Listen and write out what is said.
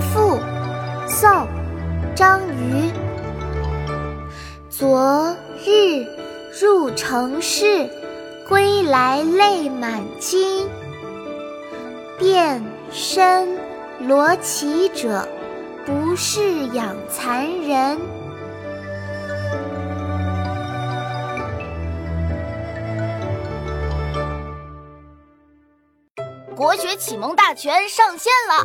赋》宋·张瑜。昨日入城市，归来泪满襟。变身罗绮者，不是养蚕人。国学启蒙大全上线了，